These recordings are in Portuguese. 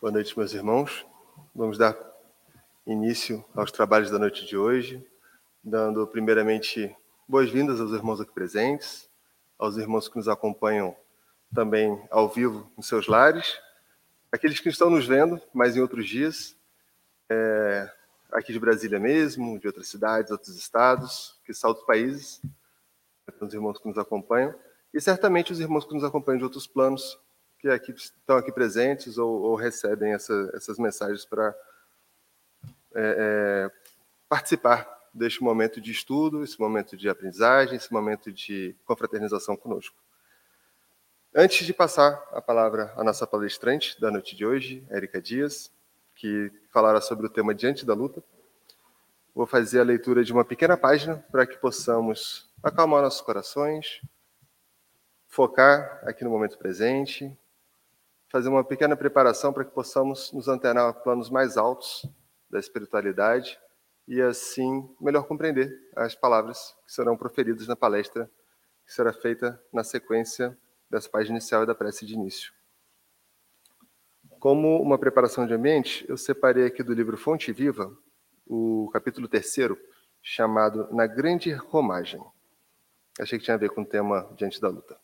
Boa noite, meus irmãos. Vamos dar início aos trabalhos da noite de hoje, dando primeiramente boas-vindas aos irmãos aqui presentes, aos irmãos que nos acompanham também ao vivo em seus lares, aqueles que estão nos vendo, mas em outros dias, é, aqui de Brasília mesmo, de outras cidades, outros estados, que outros países, os irmãos que nos acompanham, e certamente os irmãos que nos acompanham de outros planos, que aqui, estão aqui presentes ou, ou recebem essa, essas mensagens para é, é, participar deste momento de estudo, esse momento de aprendizagem, esse momento de confraternização conosco. Antes de passar a palavra à nossa palestrante da noite de hoje, Érica Dias, que falará sobre o tema Diante da Luta, vou fazer a leitura de uma pequena página para que possamos acalmar nossos corações, focar aqui no momento presente, fazer uma pequena preparação para que possamos nos antenar a planos mais altos da espiritualidade e assim melhor compreender as palavras que serão proferidas na palestra que será feita na sequência dessa página inicial e da prece de início. Como uma preparação de ambiente, eu separei aqui do livro Fonte Viva o capítulo terceiro, chamado Na Grande Romagem. Achei que tinha a ver com o tema Diante da Luta.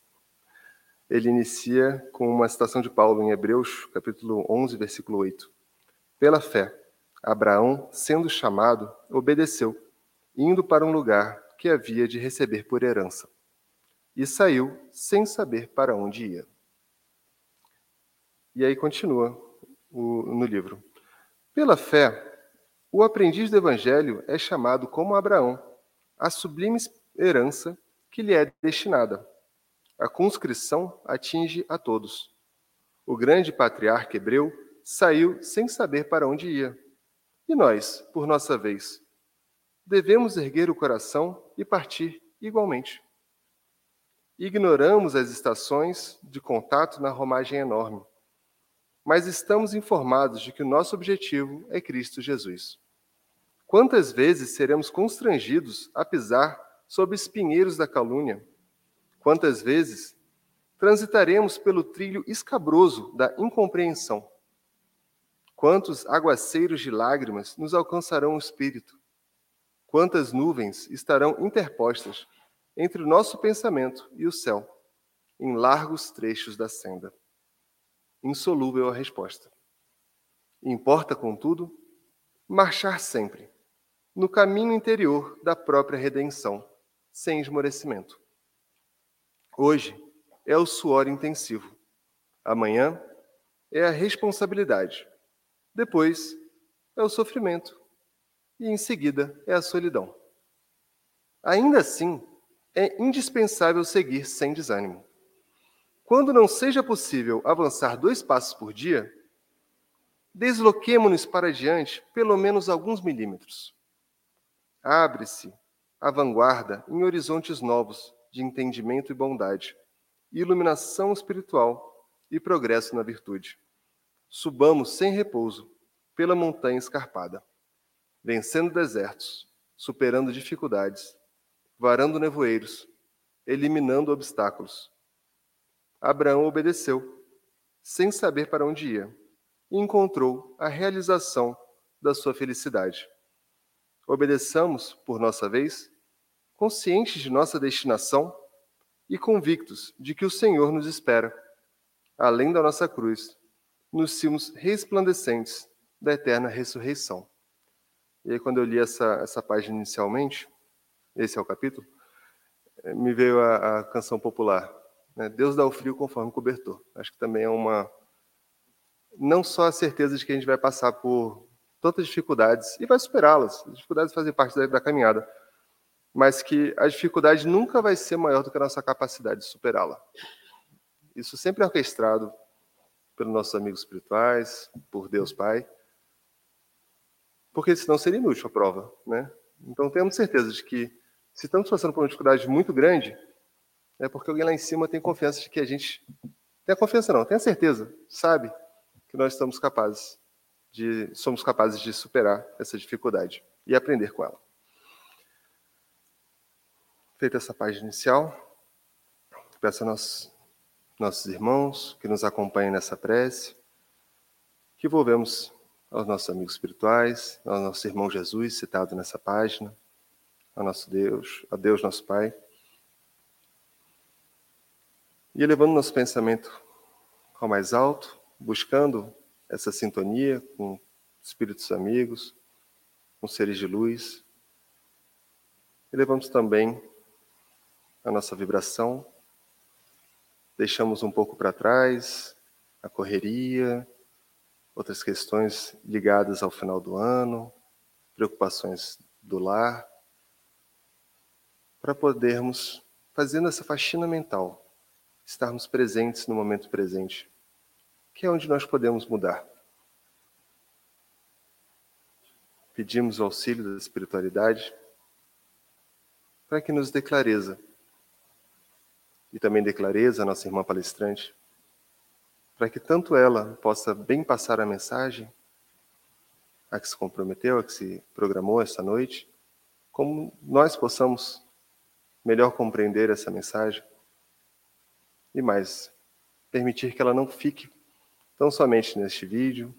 Ele inicia com uma citação de Paulo em Hebreus, capítulo 11, versículo 8. Pela fé, Abraão, sendo chamado, obedeceu, indo para um lugar que havia de receber por herança. E saiu sem saber para onde ia. E aí continua o, no livro. Pela fé, o aprendiz do evangelho é chamado como Abraão, a sublime herança que lhe é destinada. A conscrição atinge a todos. O grande patriarca hebreu saiu sem saber para onde ia e nós, por nossa vez, devemos erguer o coração e partir igualmente. Ignoramos as estações de contato na romagem enorme, mas estamos informados de que o nosso objetivo é Cristo Jesus. Quantas vezes seremos constrangidos a pisar sob espinheiros da calúnia? Quantas vezes transitaremos pelo trilho escabroso da incompreensão? Quantos aguaceiros de lágrimas nos alcançarão o espírito? Quantas nuvens estarão interpostas entre o nosso pensamento e o céu, em largos trechos da senda? Insolúvel a resposta. Importa, contudo, marchar sempre no caminho interior da própria redenção, sem esmorecimento. Hoje é o suor intensivo. Amanhã é a responsabilidade depois é o sofrimento. E em seguida é a solidão. Ainda assim, é indispensável seguir sem desânimo. Quando não seja possível avançar dois passos por dia, desloquemo-nos para diante pelo menos alguns milímetros. Abre-se a vanguarda em horizontes novos de entendimento e bondade, iluminação espiritual e progresso na virtude subamos sem repouso pela montanha escarpada, vencendo desertos, superando dificuldades, varando nevoeiros, eliminando obstáculos. Abraão obedeceu, sem saber para onde ia, e encontrou a realização da sua felicidade. Obedeçamos, por nossa vez, conscientes de nossa destinação e convictos de que o Senhor nos espera, além da nossa cruz, nos cimos resplandecentes da eterna ressurreição. E aí, quando eu li essa, essa página inicialmente, esse é o capítulo, eh, me veio a, a canção popular, né? Deus dá o frio conforme o cobertor. Acho que também é uma. Não só a certeza de que a gente vai passar por tantas dificuldades e vai superá-las, as dificuldades fazem parte da, da caminhada, mas que a dificuldade nunca vai ser maior do que a nossa capacidade de superá-la. Isso sempre é orquestrado pelos nossos amigos espirituais, por Deus Pai, porque senão seria inútil a prova, né? Então temos certeza de que se estamos passando por uma dificuldade muito grande, é porque alguém lá em cima tem confiança de que a gente tem a confiança não, tem a certeza, sabe que nós estamos capazes de somos capazes de superar essa dificuldade e aprender com ela. Feita essa página inicial, peço a nós nossos irmãos que nos acompanham nessa prece, que envolvemos aos nossos amigos espirituais, ao nosso irmão Jesus, citado nessa página, ao nosso Deus, a Deus nosso Pai. E elevando nosso pensamento ao mais alto, buscando essa sintonia com espíritos amigos, com seres de luz. Elevamos também a nossa vibração, deixamos um pouco para trás a correria, outras questões ligadas ao final do ano, preocupações do lar, para podermos, fazendo essa faxina mental, estarmos presentes no momento presente, que é onde nós podemos mudar. Pedimos o auxílio da espiritualidade para que nos dê clareza. E também dê clareza a nossa irmã palestrante para que tanto ela possa bem passar a mensagem a que se comprometeu, a que se programou essa noite, como nós possamos melhor compreender essa mensagem e mais, permitir que ela não fique tão somente neste vídeo,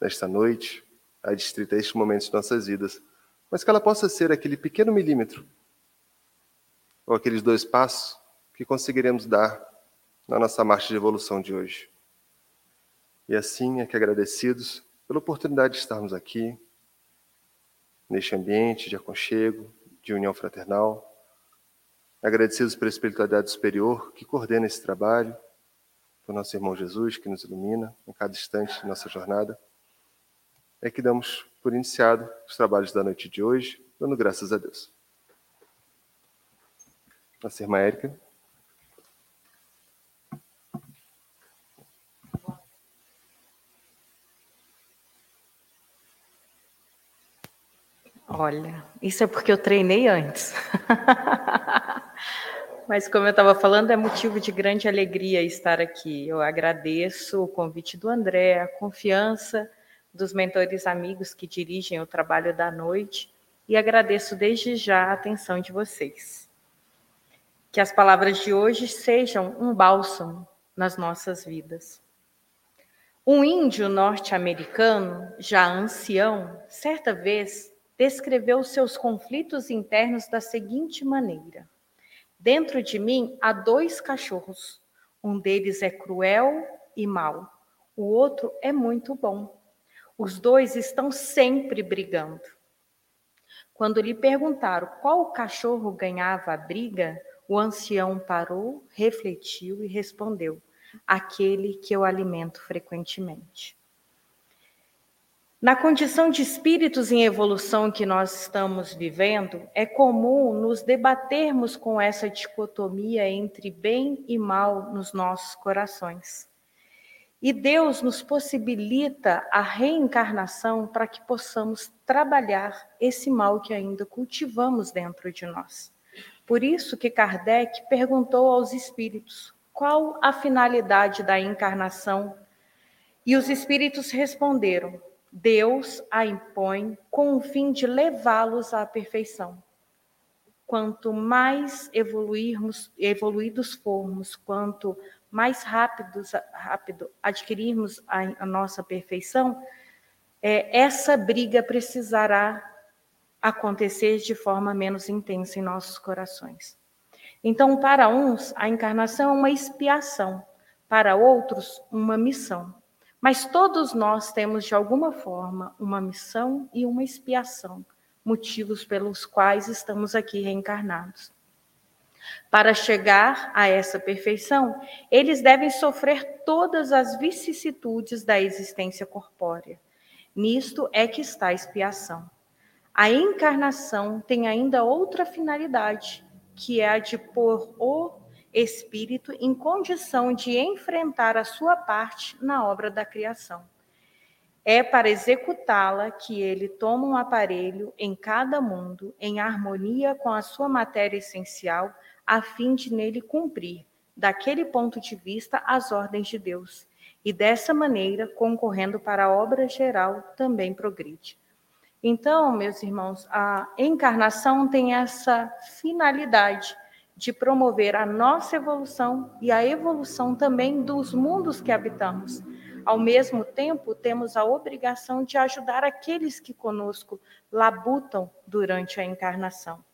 nesta noite, a estes momentos de nossas vidas, mas que ela possa ser aquele pequeno milímetro ou aqueles dois passos que conseguiremos dar na nossa marcha de evolução de hoje. E assim é que agradecidos pela oportunidade de estarmos aqui, neste ambiente de aconchego, de união fraternal, agradecidos pela espiritualidade superior que coordena esse trabalho, por nosso irmão Jesus que nos ilumina em cada instante de nossa jornada, é que damos por iniciado os trabalhos da noite de hoje, dando graças a Deus. Nossa irmã Érica. Olha, isso é porque eu treinei antes. Mas, como eu estava falando, é motivo de grande alegria estar aqui. Eu agradeço o convite do André, a confiança dos mentores amigos que dirigem o trabalho da noite e agradeço desde já a atenção de vocês. Que as palavras de hoje sejam um bálsamo nas nossas vidas. Um índio norte-americano, já ancião, certa vez descreveu seus conflitos internos da seguinte maneira: Dentro de mim há dois cachorros. Um deles é cruel e mau, o outro é muito bom. Os dois estão sempre brigando. Quando lhe perguntaram qual cachorro ganhava a briga, o ancião parou, refletiu e respondeu: Aquele que eu alimento frequentemente. Na condição de espíritos em evolução que nós estamos vivendo, é comum nos debatermos com essa dicotomia entre bem e mal nos nossos corações. E Deus nos possibilita a reencarnação para que possamos trabalhar esse mal que ainda cultivamos dentro de nós. Por isso que Kardec perguntou aos espíritos qual a finalidade da encarnação. E os espíritos responderam: Deus a impõe com o fim de levá-los à perfeição. Quanto mais evoluirmos, evoluídos formos, quanto mais rápidos, rápido adquirirmos a, a nossa perfeição, é, essa briga precisará acontecer de forma menos intensa em nossos corações. Então, para uns, a encarnação é uma expiação, para outros, uma missão. Mas todos nós temos, de alguma forma, uma missão e uma expiação, motivos pelos quais estamos aqui reencarnados. Para chegar a essa perfeição, eles devem sofrer todas as vicissitudes da existência corpórea. Nisto é que está a expiação. A encarnação tem ainda outra finalidade, que é a de pôr o espírito em condição de enfrentar a sua parte na obra da criação. É para executá-la que ele toma um aparelho em cada mundo, em harmonia com a sua matéria essencial, a fim de nele cumprir, daquele ponto de vista, as ordens de Deus. E dessa maneira, concorrendo para a obra geral, também progride. Então, meus irmãos, a encarnação tem essa finalidade de promover a nossa evolução e a evolução também dos mundos que habitamos. ao mesmo tempo, temos a obrigação de ajudar aqueles que conosco labutam durante a encarnação.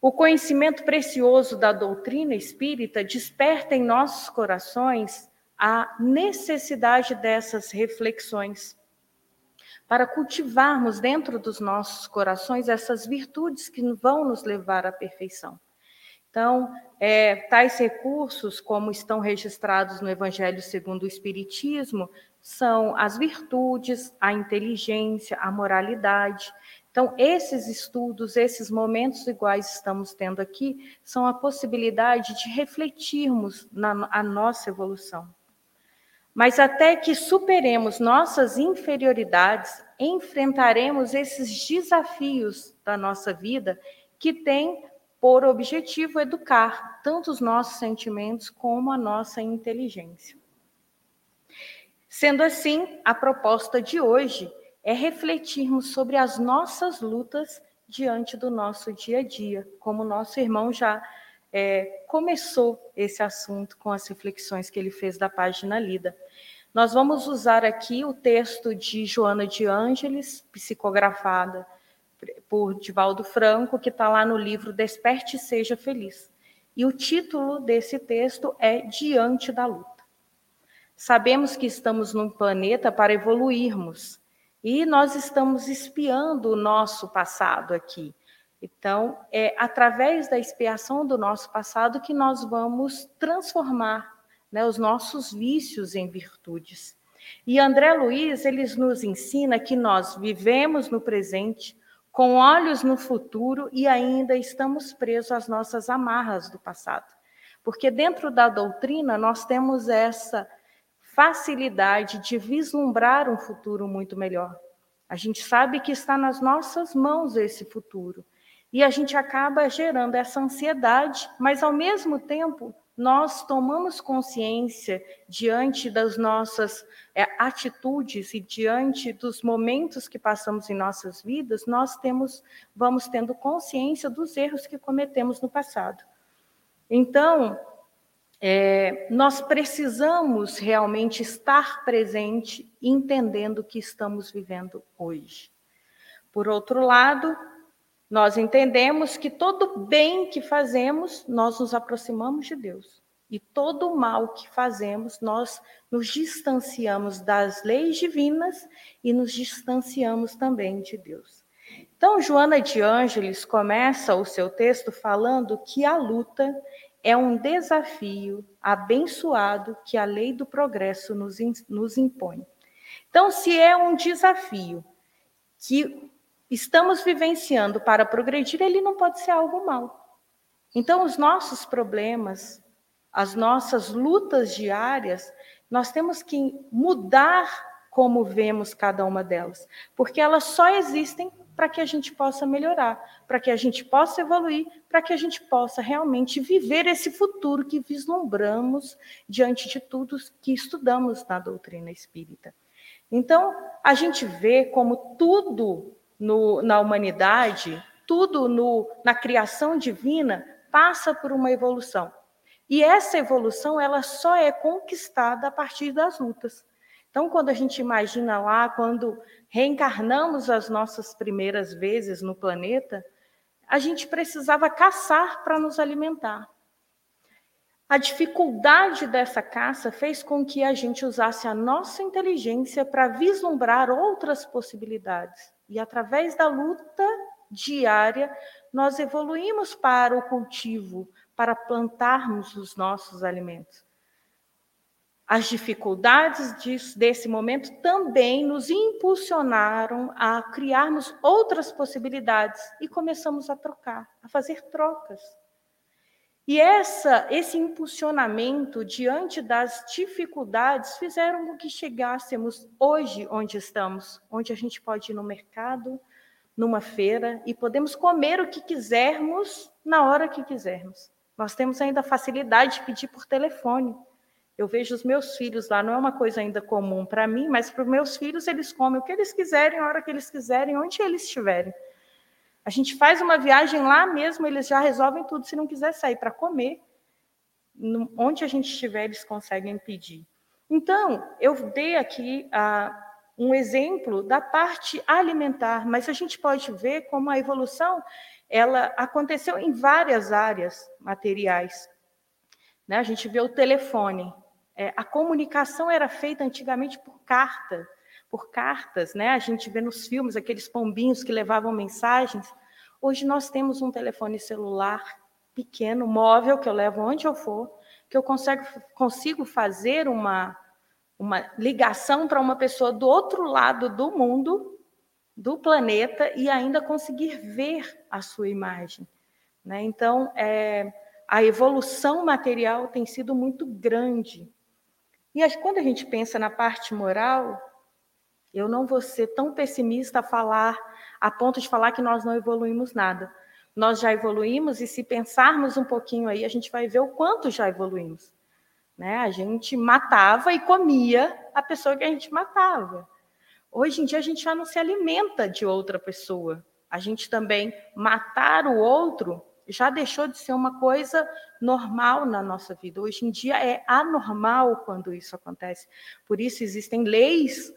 O conhecimento precioso da doutrina espírita desperta em nossos corações a necessidade dessas reflexões, para cultivarmos dentro dos nossos corações essas virtudes que vão nos levar à perfeição. Então, é, tais recursos, como estão registrados no Evangelho segundo o Espiritismo, são as virtudes, a inteligência, a moralidade. Então, esses estudos, esses momentos iguais estamos tendo aqui, são a possibilidade de refletirmos na a nossa evolução. Mas até que superemos nossas inferioridades, enfrentaremos esses desafios da nossa vida que têm por objetivo educar tanto os nossos sentimentos como a nossa inteligência. Sendo assim, a proposta de hoje é refletirmos sobre as nossas lutas diante do nosso dia a dia, como nosso irmão já é, começou esse assunto com as reflexões que ele fez da página lida. Nós vamos usar aqui o texto de Joana de Ângeles, psicografada por Divaldo Franco, que está lá no livro Desperte e Seja Feliz. E o título desse texto é Diante da Luta. Sabemos que estamos num planeta para evoluirmos, e nós estamos espiando o nosso passado aqui. Então, é através da expiação do nosso passado que nós vamos transformar né, os nossos vícios em virtudes. E André Luiz, ele nos ensina que nós vivemos no presente, com olhos no futuro e ainda estamos presos às nossas amarras do passado. Porque dentro da doutrina nós temos essa facilidade de vislumbrar um futuro muito melhor. A gente sabe que está nas nossas mãos esse futuro. E a gente acaba gerando essa ansiedade, mas ao mesmo tempo nós tomamos consciência diante das nossas é, atitudes e diante dos momentos que passamos em nossas vidas, nós temos, vamos tendo consciência dos erros que cometemos no passado. Então, é, nós precisamos realmente estar presente, entendendo o que estamos vivendo hoje. Por outro lado, nós entendemos que todo bem que fazemos, nós nos aproximamos de Deus. E todo mal que fazemos, nós nos distanciamos das leis divinas e nos distanciamos também de Deus. Então, Joana de Ângeles começa o seu texto falando que a luta é um desafio abençoado que a lei do progresso nos, nos impõe. Então, se é um desafio que estamos vivenciando para progredir, ele não pode ser algo mal. Então, os nossos problemas, as nossas lutas diárias, nós temos que mudar como vemos cada uma delas, porque elas só existem para que a gente possa melhorar, para que a gente possa evoluir, para que a gente possa realmente viver esse futuro que vislumbramos diante de tudo que estudamos na doutrina espírita. Então, a gente vê como tudo no, na humanidade, tudo no, na criação divina passa por uma evolução. E essa evolução ela só é conquistada a partir das lutas. Então, quando a gente imagina lá, quando reencarnamos as nossas primeiras vezes no planeta, a gente precisava caçar para nos alimentar. A dificuldade dessa caça fez com que a gente usasse a nossa inteligência para vislumbrar outras possibilidades. E através da luta diária, nós evoluímos para o cultivo, para plantarmos os nossos alimentos. As dificuldades desse momento também nos impulsionaram a criarmos outras possibilidades e começamos a trocar, a fazer trocas. E essa, esse impulsionamento diante das dificuldades fizeram com que chegássemos hoje onde estamos, onde a gente pode ir no mercado, numa feira e podemos comer o que quisermos na hora que quisermos. Nós temos ainda a facilidade de pedir por telefone. Eu vejo os meus filhos lá, não é uma coisa ainda comum para mim, mas para os meus filhos eles comem o que eles quiserem, a hora que eles quiserem, onde eles estiverem. A gente faz uma viagem lá mesmo, eles já resolvem tudo. Se não quiser sair para comer, onde a gente estiver, eles conseguem pedir. Então, eu dei aqui ah, um exemplo da parte alimentar, mas a gente pode ver como a evolução ela aconteceu em várias áreas materiais. Né? A gente vê o telefone. É, a comunicação era feita antigamente por carta, por cartas, né? A gente vê nos filmes aqueles pombinhos que levavam mensagens. Hoje nós temos um telefone celular pequeno, móvel, que eu levo onde eu for, que eu consigo, consigo fazer uma, uma ligação para uma pessoa do outro lado do mundo, do planeta, e ainda conseguir ver a sua imagem. Né? Então, é, a evolução material tem sido muito grande. E quando a gente pensa na parte moral, eu não vou ser tão pessimista a falar, a ponto de falar que nós não evoluímos nada. Nós já evoluímos e se pensarmos um pouquinho aí, a gente vai ver o quanto já evoluímos. Né? A gente matava e comia a pessoa que a gente matava. Hoje em dia a gente já não se alimenta de outra pessoa. A gente também matar o outro já deixou de ser uma coisa normal na nossa vida. Hoje em dia é anormal quando isso acontece. Por isso existem leis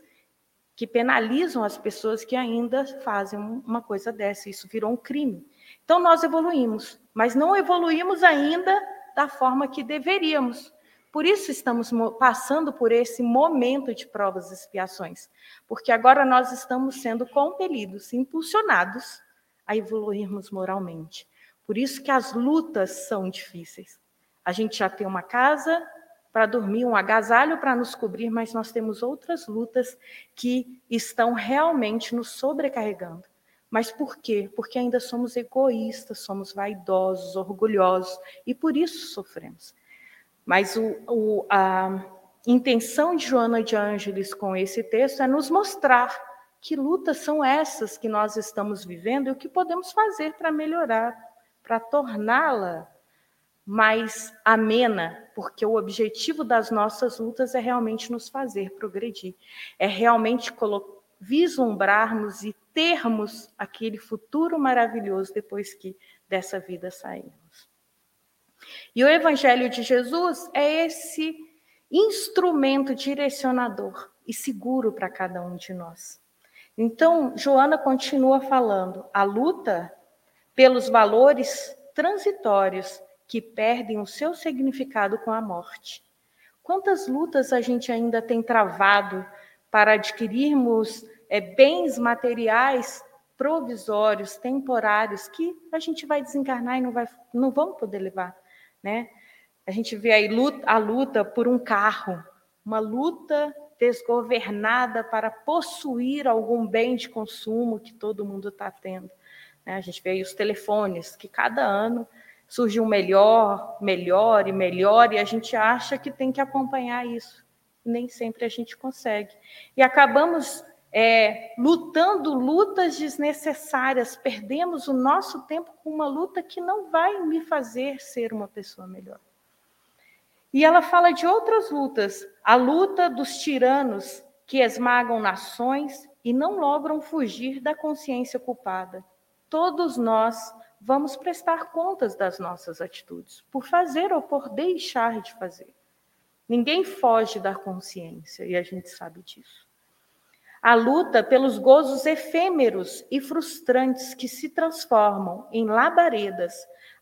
que penalizam as pessoas que ainda fazem uma coisa dessa. Isso virou um crime. Então nós evoluímos, mas não evoluímos ainda da forma que deveríamos. Por isso estamos passando por esse momento de provas e expiações, porque agora nós estamos sendo compelidos, impulsionados a evoluirmos moralmente. Por isso que as lutas são difíceis. A gente já tem uma casa, para dormir, um agasalho para nos cobrir, mas nós temos outras lutas que estão realmente nos sobrecarregando. Mas por quê? Porque ainda somos egoístas, somos vaidosos, orgulhosos e por isso sofremos. Mas o, o, a intenção de Joana de Ângeles com esse texto é nos mostrar que lutas são essas que nós estamos vivendo e o que podemos fazer para melhorar, para torná-la mais amena, porque o objetivo das nossas lutas é realmente nos fazer progredir, é realmente vislumbrarmos e termos aquele futuro maravilhoso depois que dessa vida sairmos. E o Evangelho de Jesus é esse instrumento direcionador e seguro para cada um de nós. Então, Joana continua falando: a luta pelos valores transitórios que perdem o seu significado com a morte. Quantas lutas a gente ainda tem travado para adquirirmos é, bens materiais provisórios, temporários, que a gente vai desencarnar e não, vai, não vamos poder levar. Né? A gente vê aí luta, a luta por um carro, uma luta desgovernada para possuir algum bem de consumo que todo mundo está tendo. Né? A gente vê aí os telefones, que cada ano surge um melhor, melhor e melhor, e a gente acha que tem que acompanhar isso. Nem sempre a gente consegue. E acabamos é, lutando lutas desnecessárias, perdemos o nosso tempo com uma luta que não vai me fazer ser uma pessoa melhor. E ela fala de outras lutas, a luta dos tiranos que esmagam nações e não logram fugir da consciência culpada. Todos nós vamos prestar contas das nossas atitudes, por fazer ou por deixar de fazer. Ninguém foge da consciência e a gente sabe disso. A luta pelos gozos efêmeros e frustrantes que se transformam em labaredas,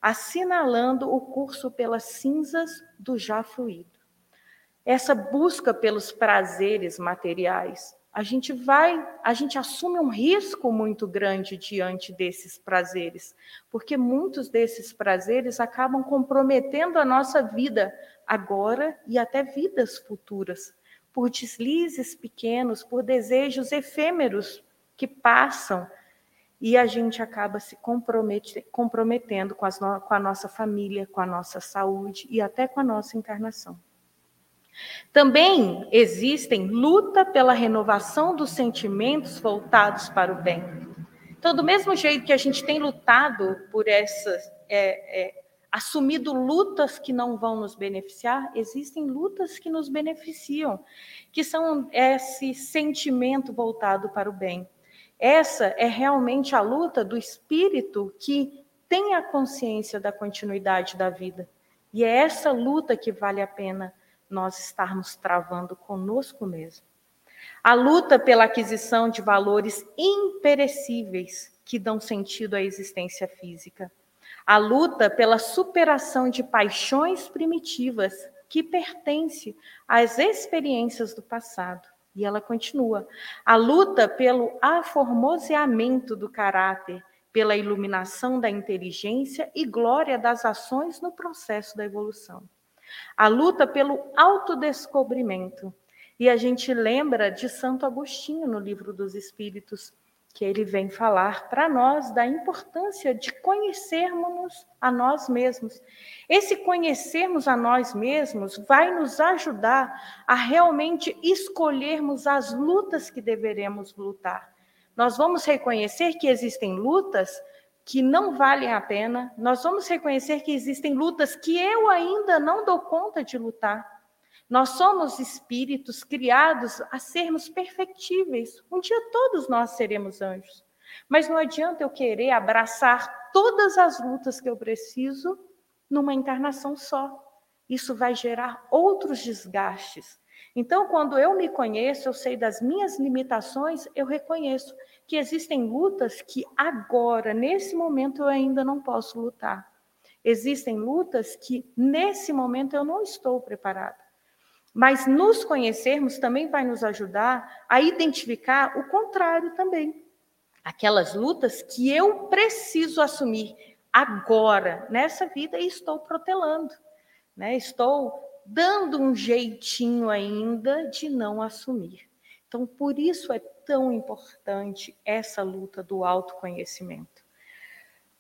assinalando o curso pelas cinzas do já fluído. Essa busca pelos prazeres materiais a gente vai, a gente assume um risco muito grande diante desses prazeres, porque muitos desses prazeres acabam comprometendo a nossa vida agora e até vidas futuras, por deslizes pequenos, por desejos efêmeros que passam e a gente acaba se comprometendo com, as, com a nossa família, com a nossa saúde e até com a nossa encarnação. Também existem luta pela renovação dos sentimentos voltados para o bem. Então, do mesmo jeito que a gente tem lutado por essas, é, é, assumido lutas que não vão nos beneficiar, existem lutas que nos beneficiam, que são esse sentimento voltado para o bem. Essa é realmente a luta do espírito que tem a consciência da continuidade da vida. E é essa luta que vale a pena nós estarmos travando conosco mesmo. A luta pela aquisição de valores imperecíveis que dão sentido à existência física. A luta pela superação de paixões primitivas que pertence às experiências do passado. E ela continua. A luta pelo aformoseamento do caráter, pela iluminação da inteligência e glória das ações no processo da evolução. A luta pelo autodescobrimento. E a gente lembra de Santo Agostinho no Livro dos Espíritos, que ele vem falar para nós da importância de conhecermos a nós mesmos. Esse conhecermos a nós mesmos vai nos ajudar a realmente escolhermos as lutas que deveremos lutar. Nós vamos reconhecer que existem lutas que não valem a pena, nós vamos reconhecer que existem lutas que eu ainda não dou conta de lutar. Nós somos espíritos criados a sermos perfectíveis. Um dia todos nós seremos anjos. Mas não adianta eu querer abraçar todas as lutas que eu preciso numa encarnação só. Isso vai gerar outros desgastes. Então, quando eu me conheço, eu sei das minhas limitações, eu reconheço que existem lutas que agora, nesse momento, eu ainda não posso lutar. Existem lutas que, nesse momento, eu não estou preparada. Mas nos conhecermos também vai nos ajudar a identificar o contrário também. Aquelas lutas que eu preciso assumir agora, nessa vida, e estou protelando. Né? Estou dando um jeitinho ainda de não assumir. Então, por isso é tão importante essa luta do autoconhecimento.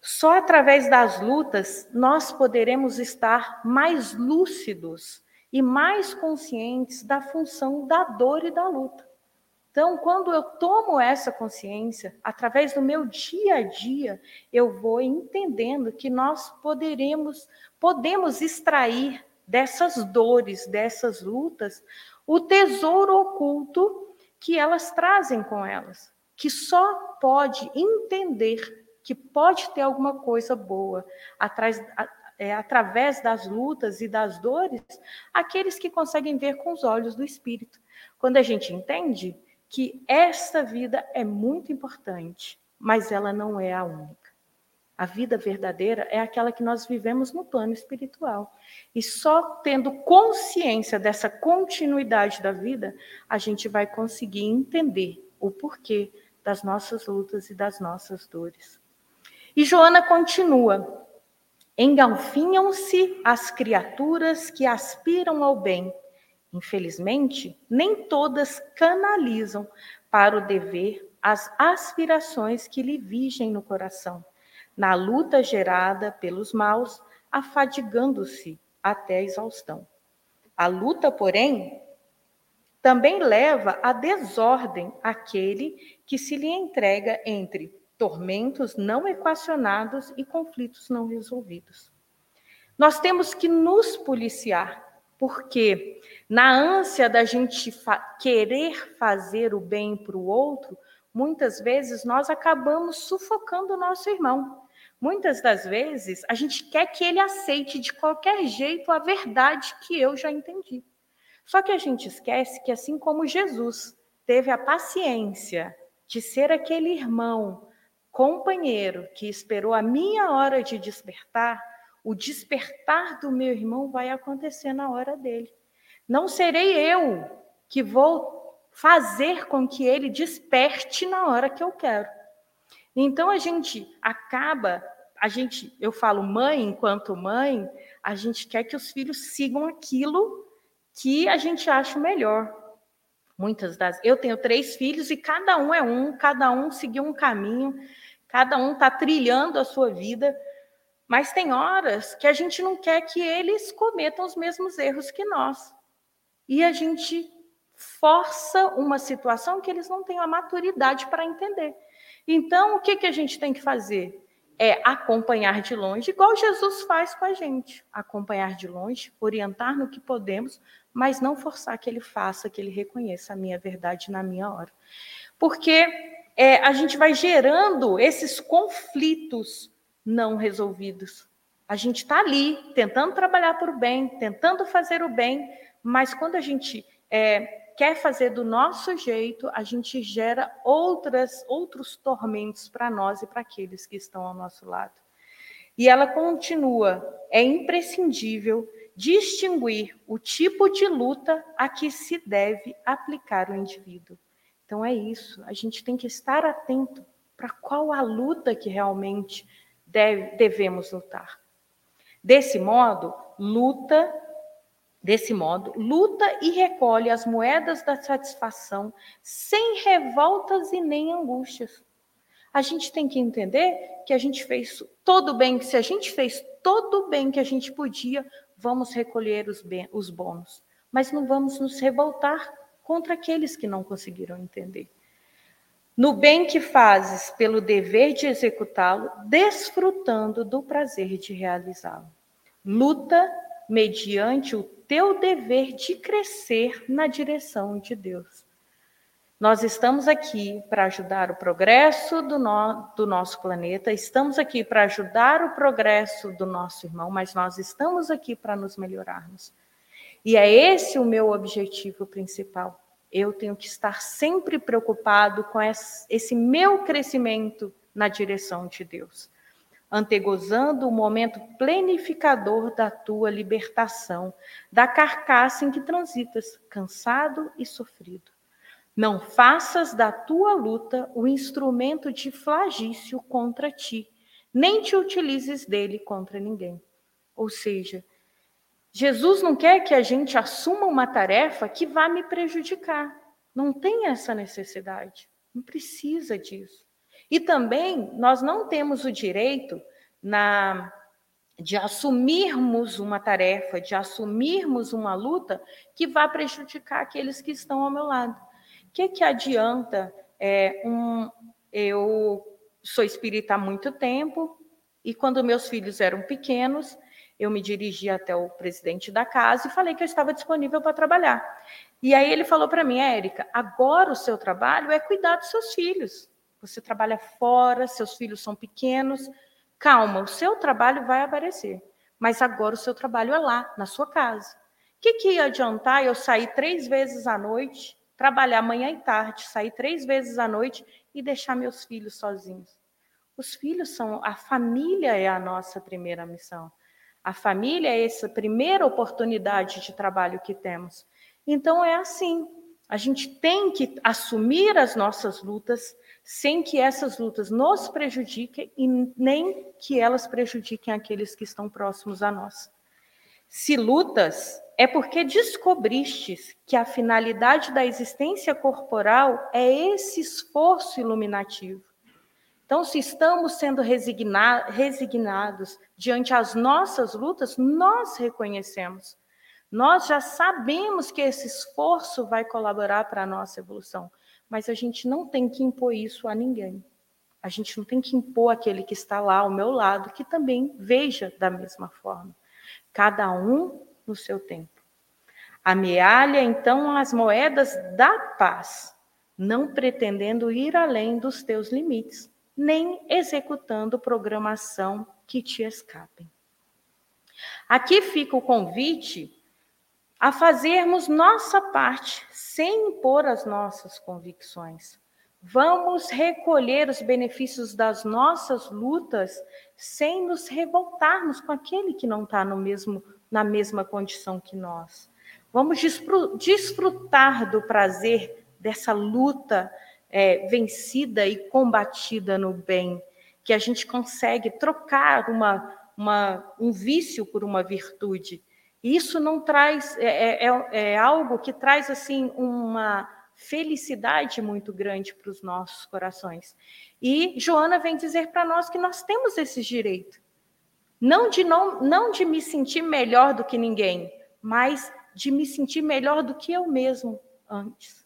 Só através das lutas nós poderemos estar mais lúcidos e mais conscientes da função da dor e da luta. Então, quando eu tomo essa consciência, através do meu dia a dia, eu vou entendendo que nós poderemos, podemos extrair dessas dores, dessas lutas, o tesouro oculto que elas trazem com elas, que só pode entender que pode ter alguma coisa boa atrás, é, através das lutas e das dores, aqueles que conseguem ver com os olhos do espírito. Quando a gente entende que esta vida é muito importante, mas ela não é a única. A vida verdadeira é aquela que nós vivemos no plano espiritual. E só tendo consciência dessa continuidade da vida, a gente vai conseguir entender o porquê das nossas lutas e das nossas dores. E Joana continua: Engalfinham-se as criaturas que aspiram ao bem. Infelizmente, nem todas canalizam para o dever as aspirações que lhe vigem no coração, na luta gerada pelos maus, afadigando-se até a exaustão. A luta, porém, também leva à desordem aquele que se lhe entrega entre tormentos não equacionados e conflitos não resolvidos. Nós temos que nos policiar, porque na ânsia da gente fa querer fazer o bem para o outro, muitas vezes nós acabamos sufocando o nosso irmão. Muitas das vezes a gente quer que ele aceite de qualquer jeito a verdade que eu já entendi. Só que a gente esquece que, assim como Jesus teve a paciência de ser aquele irmão companheiro que esperou a minha hora de despertar, o despertar do meu irmão vai acontecer na hora dele. Não serei eu que vou fazer com que ele desperte na hora que eu quero. Então a gente acaba, a gente, eu falo mãe enquanto mãe, a gente quer que os filhos sigam aquilo que a gente acha melhor. Muitas das, eu tenho três filhos e cada um é um, cada um seguiu um caminho. Cada um está trilhando a sua vida, mas tem horas que a gente não quer que eles cometam os mesmos erros que nós. E a gente força uma situação que eles não têm a maturidade para entender. Então, o que, que a gente tem que fazer? É acompanhar de longe, igual Jesus faz com a gente. Acompanhar de longe, orientar no que podemos, mas não forçar que ele faça, que ele reconheça a minha verdade na minha hora. Porque é, a gente vai gerando esses conflitos não resolvidos. A gente está ali tentando trabalhar por bem, tentando fazer o bem, mas quando a gente é, quer fazer do nosso jeito, a gente gera outras, outros tormentos para nós e para aqueles que estão ao nosso lado. E ela continua: é imprescindível distinguir o tipo de luta a que se deve aplicar o indivíduo. Então é isso, a gente tem que estar atento para qual a luta que realmente deve, devemos lutar. Desse modo, luta Desse modo, luta e recolhe as moedas da satisfação sem revoltas e nem angústias. A gente tem que entender que a gente fez todo o bem, que se a gente fez todo o bem que a gente podia, vamos recolher os, os bônus. Mas não vamos nos revoltar contra aqueles que não conseguiram entender. No bem que fazes pelo dever de executá-lo, desfrutando do prazer de realizá-lo. Luta mediante o teu dever de crescer na direção de Deus. Nós estamos aqui para ajudar o progresso do, no, do nosso planeta, estamos aqui para ajudar o progresso do nosso irmão, mas nós estamos aqui para nos melhorarmos. E é esse o meu objetivo principal. Eu tenho que estar sempre preocupado com esse meu crescimento na direção de Deus antegozando o momento plenificador da tua libertação, da carcaça em que transitas, cansado e sofrido. Não faças da tua luta o instrumento de flagício contra ti, nem te utilizes dele contra ninguém. Ou seja, Jesus não quer que a gente assuma uma tarefa que vá me prejudicar. Não tem essa necessidade. Não precisa disso. E também nós não temos o direito na de assumirmos uma tarefa, de assumirmos uma luta que vá prejudicar aqueles que estão ao meu lado. O que, que adianta é, um, eu sou espírita há muito tempo e quando meus filhos eram pequenos, eu me dirigi até o presidente da casa e falei que eu estava disponível para trabalhar. E aí ele falou para mim, Érica, agora o seu trabalho é cuidar dos seus filhos. Você trabalha fora, seus filhos são pequenos. Calma, o seu trabalho vai aparecer. Mas agora o seu trabalho é lá, na sua casa. O que, que ia adiantar eu sair três vezes à noite, trabalhar manhã e tarde, sair três vezes à noite e deixar meus filhos sozinhos? Os filhos são, a família é a nossa primeira missão. A família é essa primeira oportunidade de trabalho que temos. Então é assim, a gente tem que assumir as nossas lutas sem que essas lutas nos prejudiquem e nem que elas prejudiquem aqueles que estão próximos a nós. Se lutas, é porque descobristes que a finalidade da existência corporal é esse esforço iluminativo. Então, se estamos sendo resigna resignados diante as nossas lutas, nós reconhecemos. Nós já sabemos que esse esforço vai colaborar para a nossa evolução, mas a gente não tem que impor isso a ninguém. A gente não tem que impor aquele que está lá ao meu lado que também veja da mesma forma. Cada um no seu tempo. Amealha então as moedas da paz, não pretendendo ir além dos teus limites, nem executando programação que te escapem. Aqui fica o convite a fazermos nossa parte sem impor as nossas convicções. Vamos recolher os benefícios das nossas lutas sem nos revoltarmos com aquele que não está no mesmo, na mesma condição que nós. Vamos desfrutar do prazer dessa luta é, vencida e combatida no bem, que a gente consegue trocar uma, uma, um vício por uma virtude isso não traz, é, é, é, é algo que traz assim uma felicidade muito grande para os nossos corações. E Joana vem dizer para nós que nós temos esse direito. Não de, não, não de me sentir melhor do que ninguém, mas de me sentir melhor do que eu mesmo antes.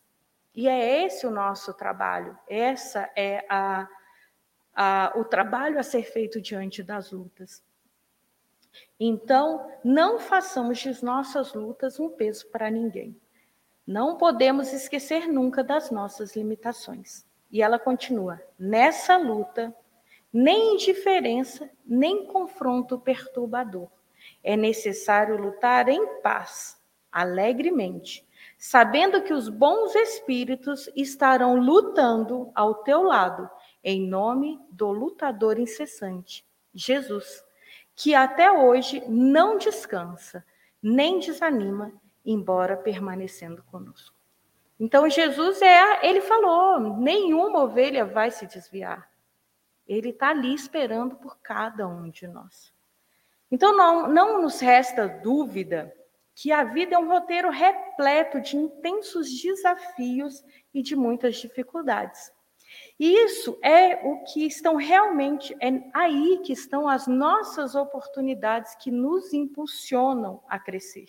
E é esse o nosso trabalho, essa é a, a, o trabalho a ser feito diante das lutas. Então, não façamos de nossas lutas um peso para ninguém. Não podemos esquecer nunca das nossas limitações. E ela continua: nessa luta, nem indiferença, nem confronto perturbador. É necessário lutar em paz, alegremente, sabendo que os bons espíritos estarão lutando ao teu lado, em nome do lutador incessante, Jesus, que até hoje não descansa, nem desanima, embora permanecendo conosco. Então Jesus é, ele falou, nenhuma ovelha vai se desviar. Ele está ali esperando por cada um de nós. Então não, não nos resta dúvida que a vida é um roteiro repleto de intensos desafios e de muitas dificuldades. E isso é o que estão realmente, é aí que estão as nossas oportunidades que nos impulsionam a crescer.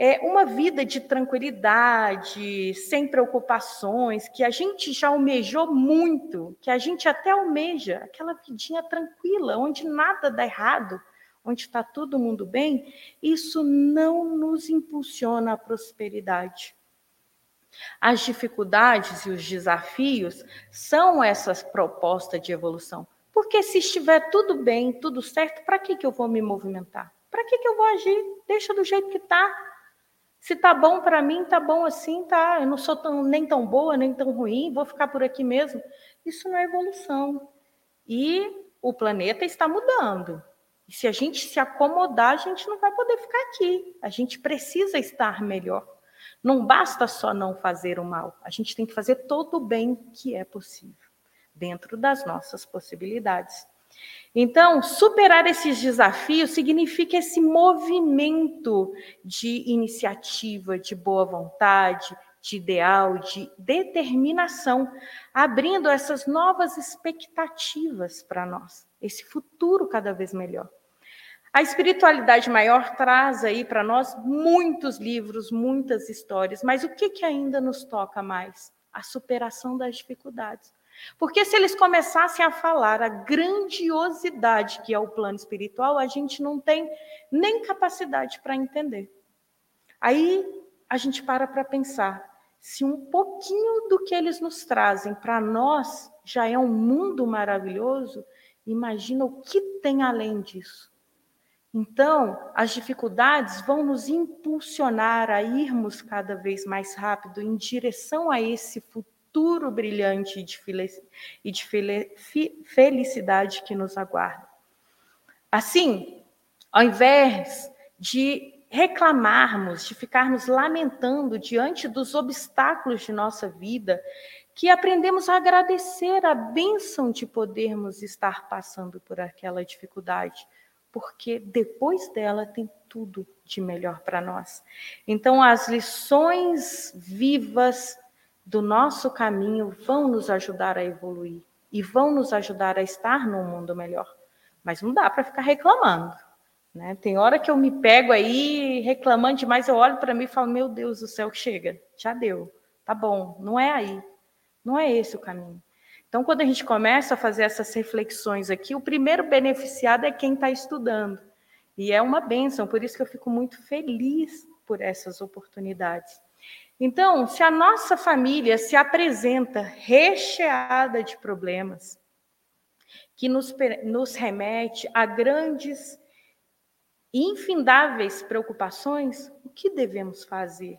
É uma vida de tranquilidade, sem preocupações, que a gente já almejou muito, que a gente até almeja, aquela vidinha tranquila, onde nada dá errado, onde está todo mundo bem, isso não nos impulsiona à prosperidade. As dificuldades e os desafios são essas propostas de evolução. Porque se estiver tudo bem, tudo certo, para que, que eu vou me movimentar? Para que, que eu vou agir? Deixa do jeito que está. Se tá bom para mim, tá bom assim, tá. Eu não sou tão, nem tão boa, nem tão ruim, vou ficar por aqui mesmo. Isso não é evolução. E o planeta está mudando. E se a gente se acomodar, a gente não vai poder ficar aqui. A gente precisa estar melhor. Não basta só não fazer o mal, a gente tem que fazer todo o bem que é possível, dentro das nossas possibilidades. Então, superar esses desafios significa esse movimento de iniciativa, de boa vontade, de ideal, de determinação, abrindo essas novas expectativas para nós, esse futuro cada vez melhor. A espiritualidade maior traz aí para nós muitos livros, muitas histórias, mas o que, que ainda nos toca mais? A superação das dificuldades. Porque se eles começassem a falar a grandiosidade que é o plano espiritual, a gente não tem nem capacidade para entender. Aí a gente para para pensar, se um pouquinho do que eles nos trazem para nós já é um mundo maravilhoso, imagina o que tem além disso. Então, as dificuldades vão nos impulsionar a irmos cada vez mais rápido em direção a esse futuro brilhante e de felicidade que nos aguarda. Assim, ao invés de reclamarmos, de ficarmos lamentando diante dos obstáculos de nossa vida, que aprendemos a agradecer a bênção de podermos estar passando por aquela dificuldade porque depois dela tem tudo de melhor para nós. Então, as lições vivas do nosso caminho vão nos ajudar a evoluir e vão nos ajudar a estar num mundo melhor. Mas não dá para ficar reclamando. Né? Tem hora que eu me pego aí reclamando demais, eu olho para mim e falo: Meu Deus do céu, chega, já deu, tá bom, não é aí, não é esse o caminho. Então, quando a gente começa a fazer essas reflexões aqui, o primeiro beneficiado é quem está estudando. E é uma benção, por isso que eu fico muito feliz por essas oportunidades. Então, se a nossa família se apresenta recheada de problemas, que nos, nos remete a grandes e infindáveis preocupações, o que devemos fazer?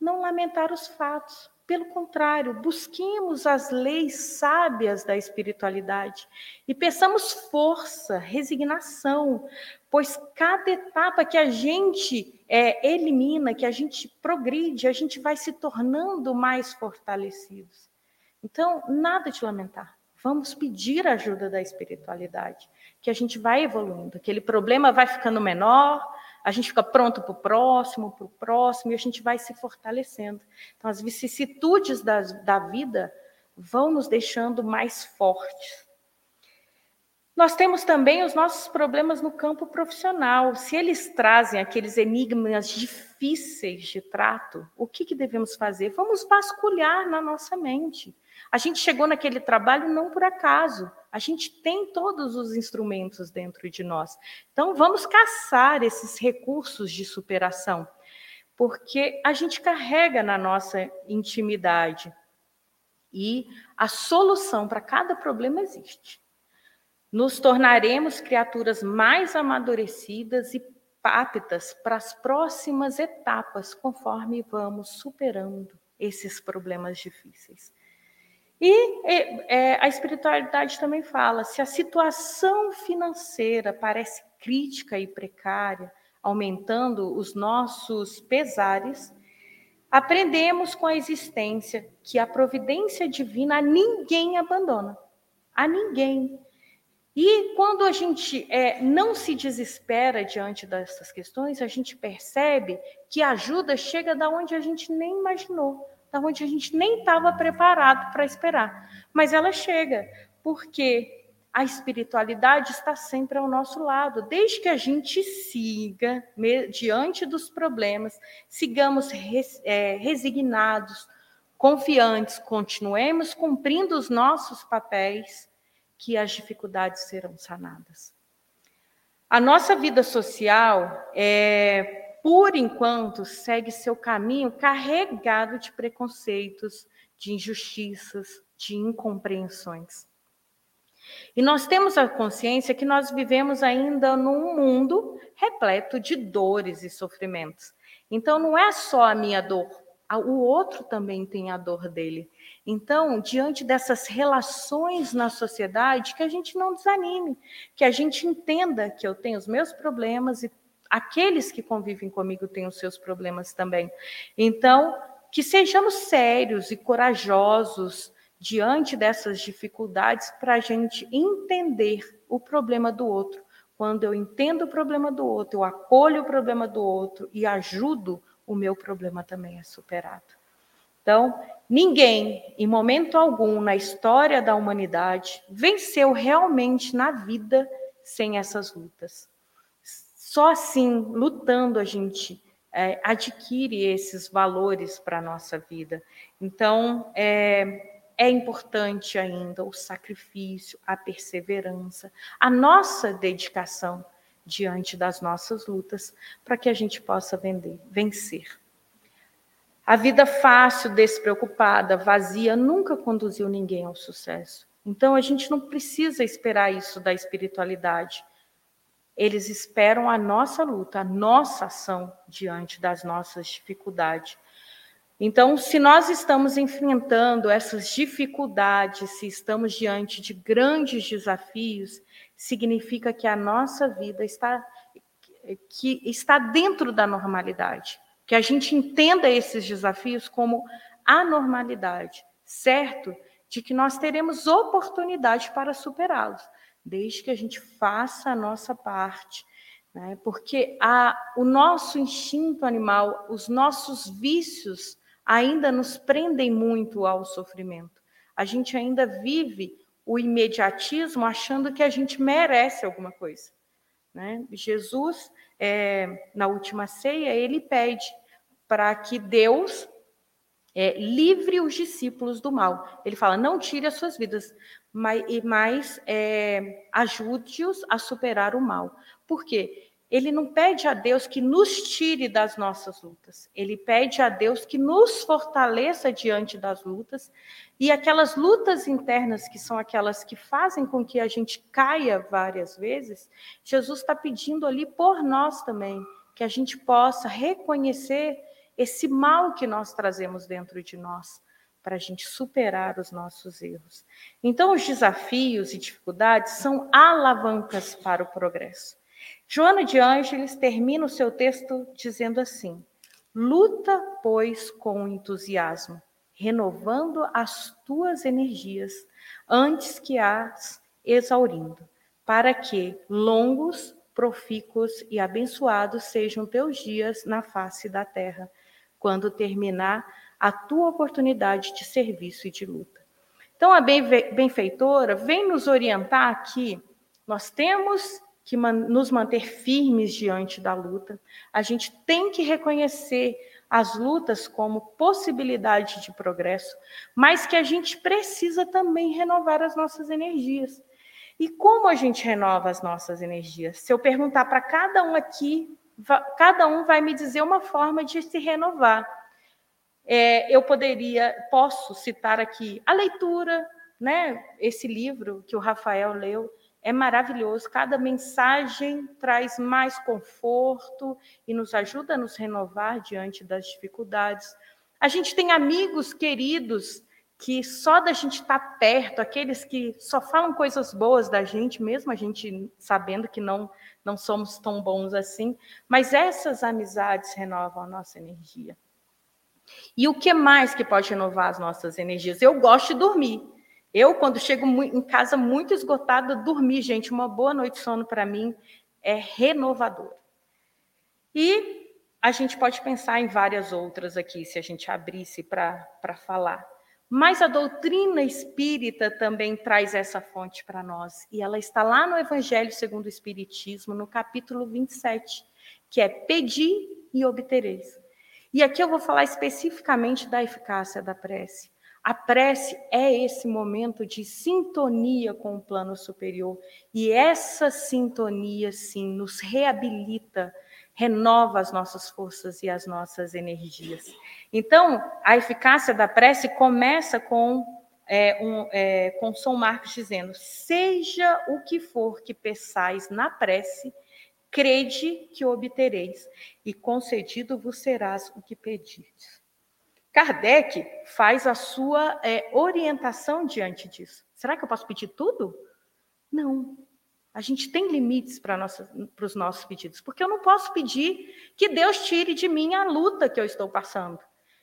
Não lamentar os fatos, pelo contrário, busquemos as leis sábias da espiritualidade e peçamos força, resignação, pois cada etapa que a gente é, elimina, que a gente progride, a gente vai se tornando mais fortalecidos. Então, nada de lamentar. Vamos pedir a ajuda da espiritualidade, que a gente vai evoluindo, aquele problema vai ficando menor, a gente fica pronto para o próximo, para o próximo, e a gente vai se fortalecendo. Então, as vicissitudes da, da vida vão nos deixando mais fortes. Nós temos também os nossos problemas no campo profissional. Se eles trazem aqueles enigmas difíceis de trato, o que, que devemos fazer? Vamos vasculhar na nossa mente. A gente chegou naquele trabalho não por acaso. A gente tem todos os instrumentos dentro de nós. Então, vamos caçar esses recursos de superação, porque a gente carrega na nossa intimidade e a solução para cada problema existe. Nos tornaremos criaturas mais amadurecidas e aptas para as próximas etapas, conforme vamos superando esses problemas difíceis. E é, a espiritualidade também fala: se a situação financeira parece crítica e precária, aumentando os nossos pesares, aprendemos com a existência que a providência divina a ninguém abandona. A ninguém. E quando a gente é, não se desespera diante dessas questões, a gente percebe que a ajuda chega da onde a gente nem imaginou, onde a gente nem estava preparado para esperar. Mas ela chega, porque a espiritualidade está sempre ao nosso lado, desde que a gente siga diante dos problemas, sigamos res, é, resignados, confiantes, continuemos cumprindo os nossos papéis que as dificuldades serão sanadas. A nossa vida social, é, por enquanto, segue seu caminho carregado de preconceitos, de injustiças, de incompreensões. E nós temos a consciência que nós vivemos ainda num mundo repleto de dores e sofrimentos. Então, não é só a minha dor, o outro também tem a dor dele. Então, diante dessas relações na sociedade, que a gente não desanime, que a gente entenda que eu tenho os meus problemas e aqueles que convivem comigo têm os seus problemas também. Então, que sejamos sérios e corajosos diante dessas dificuldades para a gente entender o problema do outro. Quando eu entendo o problema do outro, eu acolho o problema do outro e ajudo, o meu problema também é superado. Então, ninguém, em momento algum na história da humanidade, venceu realmente na vida sem essas lutas. Só assim, lutando, a gente é, adquire esses valores para a nossa vida. Então, é, é importante ainda o sacrifício, a perseverança, a nossa dedicação diante das nossas lutas, para que a gente possa vender, vencer. A vida fácil, despreocupada, vazia, nunca conduziu ninguém ao sucesso. Então a gente não precisa esperar isso da espiritualidade. Eles esperam a nossa luta, a nossa ação diante das nossas dificuldades. Então, se nós estamos enfrentando essas dificuldades, se estamos diante de grandes desafios, significa que a nossa vida está que está dentro da normalidade que a gente entenda esses desafios como anormalidade, certo? De que nós teremos oportunidade para superá-los, desde que a gente faça a nossa parte. Né? Porque a, o nosso instinto animal, os nossos vícios ainda nos prendem muito ao sofrimento. A gente ainda vive o imediatismo achando que a gente merece alguma coisa. Né? Jesus é, na última ceia, ele pede para que Deus é, livre os discípulos do mal. Ele fala: não tire as suas vidas, mas, mas é, ajude-os a superar o mal. Por quê? Ele não pede a Deus que nos tire das nossas lutas. Ele pede a Deus que nos fortaleça diante das lutas. E aquelas lutas internas, que são aquelas que fazem com que a gente caia várias vezes, Jesus está pedindo ali por nós também, que a gente possa reconhecer esse mal que nós trazemos dentro de nós, para a gente superar os nossos erros. Então, os desafios e dificuldades são alavancas para o progresso. Joana de Ângeles termina o seu texto dizendo assim: Luta, pois, com entusiasmo, renovando as tuas energias, antes que as exaurindo, para que longos, profícuos e abençoados sejam teus dias na face da terra, quando terminar a tua oportunidade de serviço e de luta. Então, a benfeitora vem nos orientar aqui. Nós temos que nos manter firmes diante da luta. A gente tem que reconhecer as lutas como possibilidade de progresso, mas que a gente precisa também renovar as nossas energias. E como a gente renova as nossas energias? Se eu perguntar para cada um aqui, cada um vai me dizer uma forma de se renovar. É, eu poderia, posso citar aqui a leitura, né? Esse livro que o Rafael leu, é maravilhoso. Cada mensagem traz mais conforto e nos ajuda a nos renovar diante das dificuldades. A gente tem amigos queridos que só da gente estar tá perto, aqueles que só falam coisas boas da gente, mesmo a gente sabendo que não não somos tão bons assim, mas essas amizades renovam a nossa energia. E o que mais que pode renovar as nossas energias? Eu gosto de dormir. Eu, quando chego em casa muito esgotada, dormir, gente, uma boa noite de sono para mim é renovador. E a gente pode pensar em várias outras aqui, se a gente abrisse para falar. Mas a doutrina espírita também traz essa fonte para nós, e ela está lá no Evangelho segundo o Espiritismo, no capítulo 27, que é pedir e obtereis. E aqui eu vou falar especificamente da eficácia da prece. A prece é esse momento de sintonia com o plano superior, e essa sintonia, sim, nos reabilita renova as nossas forças e as nossas energias. Então, a eficácia da prece começa com, é, um, é, com São Marcos dizendo: Seja o que for que peçais na prece, crede que obtereis, e concedido vos serás o que pedires. Kardec faz a sua é, orientação diante disso. Será que eu posso pedir tudo? Não. A gente tem limites para, os nossos pedidos, porque eu não posso pedir que Deus tire de mim a luta que eu estou passando,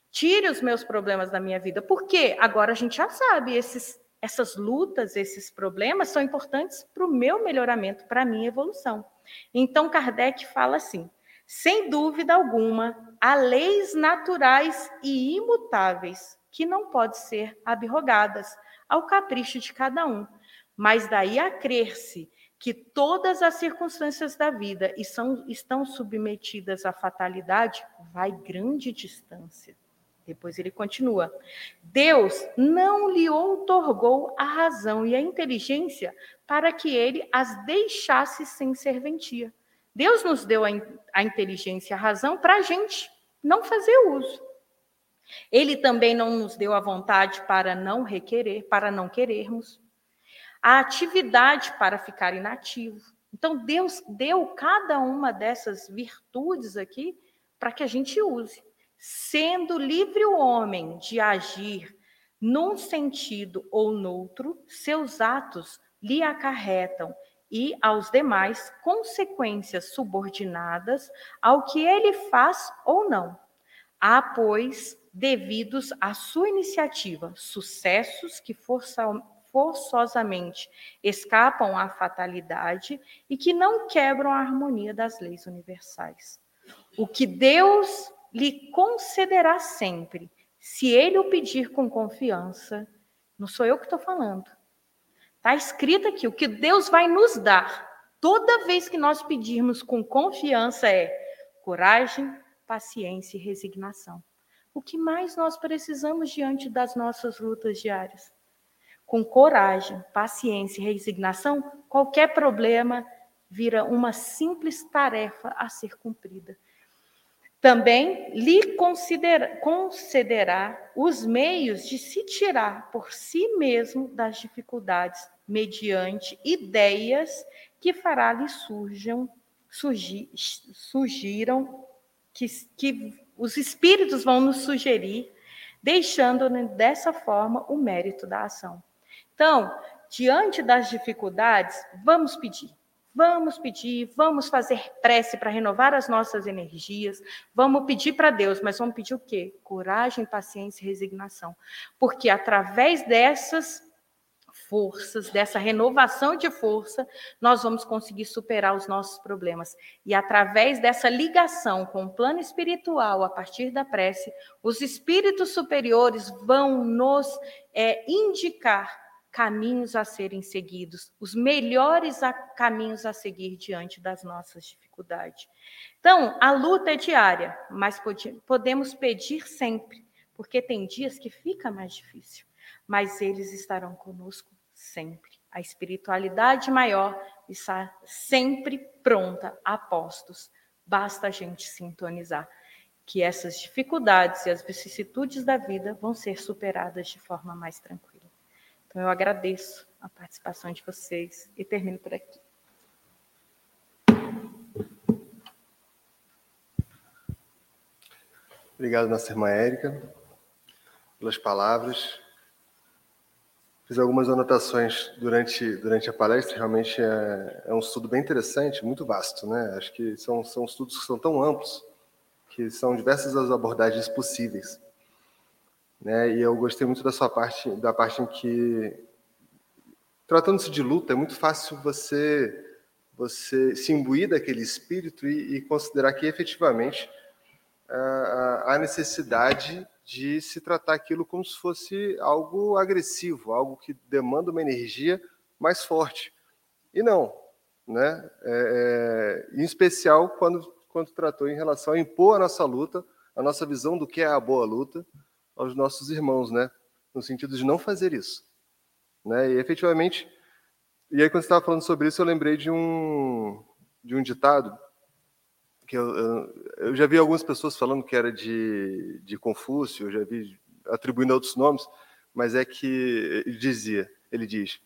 tire os meus problemas da minha vida, porque agora a gente já sabe, esses, essas lutas, esses problemas são importantes para o meu melhoramento, para a minha evolução. Então, Kardec fala assim: sem dúvida alguma, há leis naturais e imutáveis que não podem ser abrogadas ao capricho de cada um, mas daí a crer-se que todas as circunstâncias da vida estão, submetidas à fatalidade, vai grande distância. Depois ele continua: Deus não lhe outorgou a razão e a inteligência para que ele as deixasse sem serventia. Deus nos deu a, a inteligência e a razão para a gente não fazer uso. Ele também não nos deu a vontade para não requerer, para não querermos a atividade para ficar inativo. Então, Deus deu cada uma dessas virtudes aqui para que a gente use. Sendo livre o homem de agir num sentido ou noutro, seus atos lhe acarretam e aos demais consequências subordinadas ao que ele faz ou não. Há, pois, devidos à sua iniciativa, sucessos que forçosamente escapam à fatalidade e que não quebram a harmonia das leis universais. O que Deus lhe concederá sempre, se ele o pedir com confiança, não sou eu que estou falando. Está escrito aqui: o que Deus vai nos dar toda vez que nós pedirmos com confiança é coragem, paciência e resignação. O que mais nós precisamos diante das nossas lutas diárias? com coragem, paciência e resignação, qualquer problema vira uma simples tarefa a ser cumprida. Também lhe concederá os meios de se tirar por si mesmo das dificuldades, mediante ideias que fará lhe surjam, surgir, surgiram, que, que os espíritos vão nos sugerir, deixando dessa forma o mérito da ação. Então, diante das dificuldades, vamos pedir. Vamos pedir, vamos fazer prece para renovar as nossas energias. Vamos pedir para Deus, mas vamos pedir o quê? Coragem, paciência e resignação. Porque através dessas forças, dessa renovação de força, nós vamos conseguir superar os nossos problemas. E através dessa ligação com o plano espiritual, a partir da prece, os espíritos superiores vão nos é, indicar caminhos a serem seguidos, os melhores a, caminhos a seguir diante das nossas dificuldades. Então, a luta é diária, mas pode, podemos pedir sempre, porque tem dias que fica mais difícil, mas eles estarão conosco sempre. A espiritualidade maior está sempre pronta a postos. Basta a gente sintonizar que essas dificuldades e as vicissitudes da vida vão ser superadas de forma mais tranquila. Então, eu agradeço a participação de vocês e termino por aqui. Obrigado, nossa irmã Érica, pelas palavras. Fiz algumas anotações durante, durante a palestra, realmente é, é, um estudo bem interessante, muito vasto, né? Acho que são, são estudos que são tão amplos que são diversas as abordagens possíveis. Né? E eu gostei muito da sua parte, da parte em que, tratando-se de luta, é muito fácil você você se imbuir daquele espírito e, e considerar que efetivamente há necessidade de se tratar aquilo como se fosse algo agressivo, algo que demanda uma energia mais forte. E não, né? É, é, em especial quando quando tratou em relação a impor a nossa luta, a nossa visão do que é a boa luta aos nossos irmãos, né? No sentido de não fazer isso, né? E efetivamente, e aí quando você estava falando sobre isso, eu lembrei de um de um ditado que eu, eu, eu já vi algumas pessoas falando que era de, de Confúcio, eu já vi atribuindo outros nomes, mas é que ele dizia, ele diz,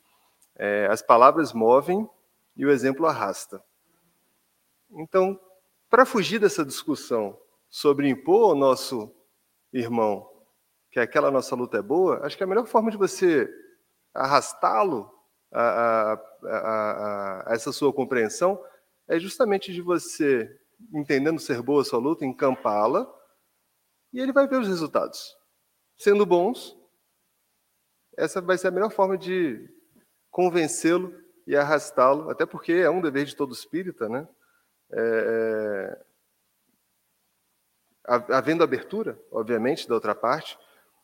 é, as palavras movem e o exemplo arrasta. Então, para fugir dessa discussão sobre impor ao nosso irmão que aquela nossa luta é boa, acho que a melhor forma de você arrastá-lo a, a, a, a, essa sua compreensão é justamente de você, entendendo ser boa a sua luta, encampá-la e ele vai ver os resultados. Sendo bons, essa vai ser a melhor forma de convencê-lo e arrastá-lo, até porque é um dever de todo espírita, né? é, é havendo abertura, obviamente, da outra parte,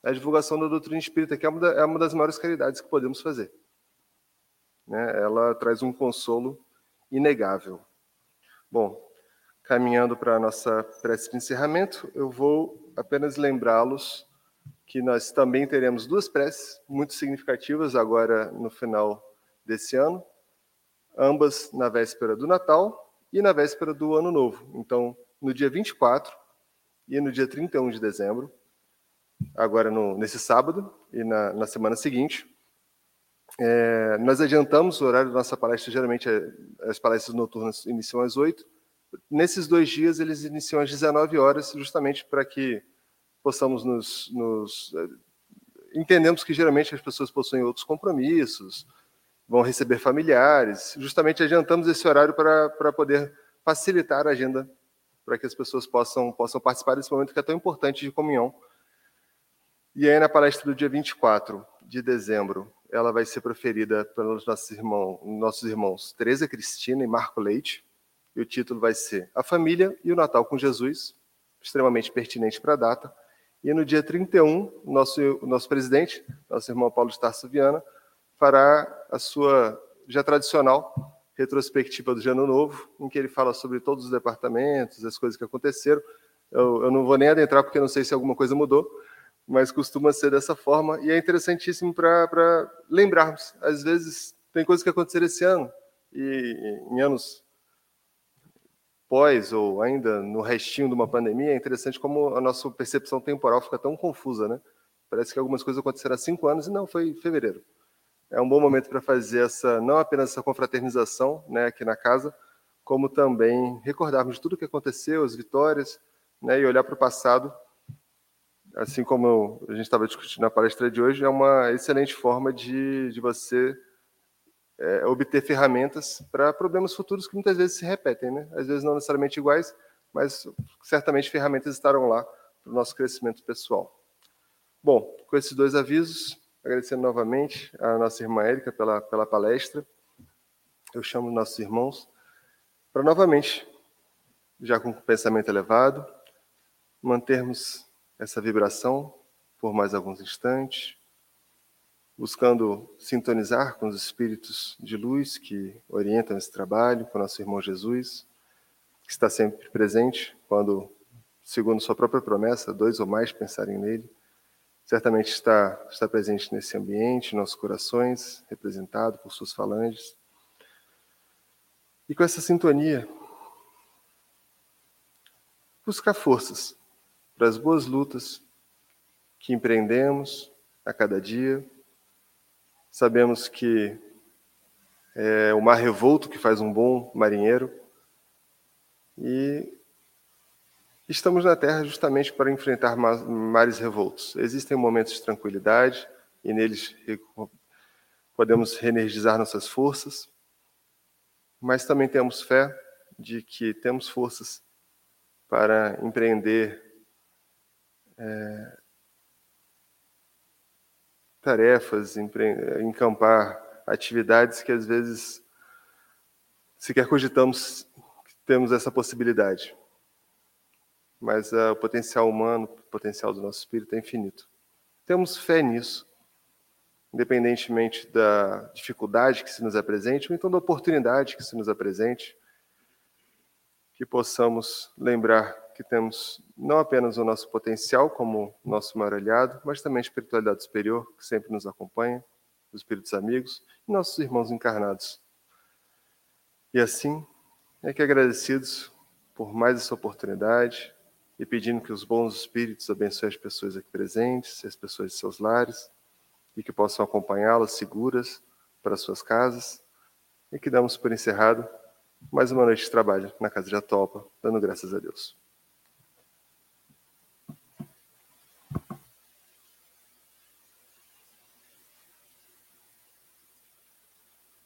a divulgação da doutrina espírita, que é uma, é uma das maiores caridades que podemos fazer. Né? Ela traz um consolo inegável. Bom, caminhando para a nossa prece de encerramento, eu vou apenas lembrá-los que nós também teremos duas preces muito significativas agora no final desse ano, ambas na véspera do Natal, e na véspera do Ano Novo. Então, no dia 24 e no dia 31 de dezembro, agora no, nesse sábado e na, na semana seguinte, é, nós adiantamos o horário da nossa palestra, geralmente é, as palestras noturnas iniciam às 8. Nesses dois dias, eles iniciam às 19 horas, justamente para que possamos nos, nos. É, entendemos que geralmente as pessoas possuem outros compromissos, vão receber familiares. Justamente adiantamos esse horário para poder facilitar a agenda para que as pessoas possam, possam participar desse momento que é tão importante de comunhão. E aí, na palestra do dia 24 de dezembro, ela vai ser proferida pelos nossos irmãos, nossos irmãos Tereza Cristina e Marco Leite. E o título vai ser A Família e o Natal com Jesus, extremamente pertinente para a data. E no dia 31, nosso, nosso presidente, nosso irmão Paulo de Tarso Viana, fará a sua já tradicional retrospectiva do Ano Novo, em que ele fala sobre todos os departamentos, as coisas que aconteceram. Eu, eu não vou nem adentrar porque não sei se alguma coisa mudou, mas costuma ser dessa forma e é interessantíssimo para lembrarmos. Às vezes tem coisas que aconteceram esse ano e em anos pós ou ainda no restinho de uma pandemia, é interessante como a nossa percepção temporal fica tão confusa, né? Parece que algumas coisas aconteceram há cinco anos e não, foi em fevereiro é um bom momento para fazer essa, não apenas essa confraternização né, aqui na casa, como também recordarmos de tudo o que aconteceu, as vitórias, né, e olhar para o passado, assim como a gente estava discutindo na palestra de hoje, é uma excelente forma de, de você é, obter ferramentas para problemas futuros que muitas vezes se repetem, né? às vezes não necessariamente iguais, mas certamente ferramentas estarão lá para o nosso crescimento pessoal. Bom, com esses dois avisos, agradecendo novamente a nossa irmã Érica pela, pela palestra. Eu chamo nossos irmãos para novamente, já com pensamento elevado, mantermos essa vibração por mais alguns instantes, buscando sintonizar com os espíritos de luz que orientam esse trabalho, com nosso irmão Jesus, que está sempre presente quando, segundo sua própria promessa, dois ou mais pensarem nele certamente está, está presente nesse ambiente, nossos corações, representado por suas falanges. E com essa sintonia, buscar forças para as boas lutas que empreendemos a cada dia, Sabemos que é o mar revolto que faz um bom marinheiro. E estamos na Terra justamente para enfrentar mares revoltos. Existem momentos de tranquilidade e neles podemos reenergizar nossas forças, mas também temos fé de que temos forças para empreender é, tarefas, encampar atividades que às vezes sequer cogitamos que temos essa possibilidade. Mas uh, o potencial humano, o potencial do nosso espírito é infinito. Temos fé nisso, independentemente da dificuldade que se nos apresente, ou então da oportunidade que se nos apresente, que possamos lembrar que temos não apenas o nosso potencial como nosso maior aliado, mas também a espiritualidade superior, que sempre nos acompanha, os espíritos amigos e nossos irmãos encarnados. E assim, é que agradecidos por mais essa oportunidade e pedindo que os bons espíritos abençoem as pessoas aqui presentes, as pessoas de seus lares, e que possam acompanhá-las seguras para suas casas, e que damos por encerrado mais uma noite de trabalho na Casa de Atopa, dando graças a Deus.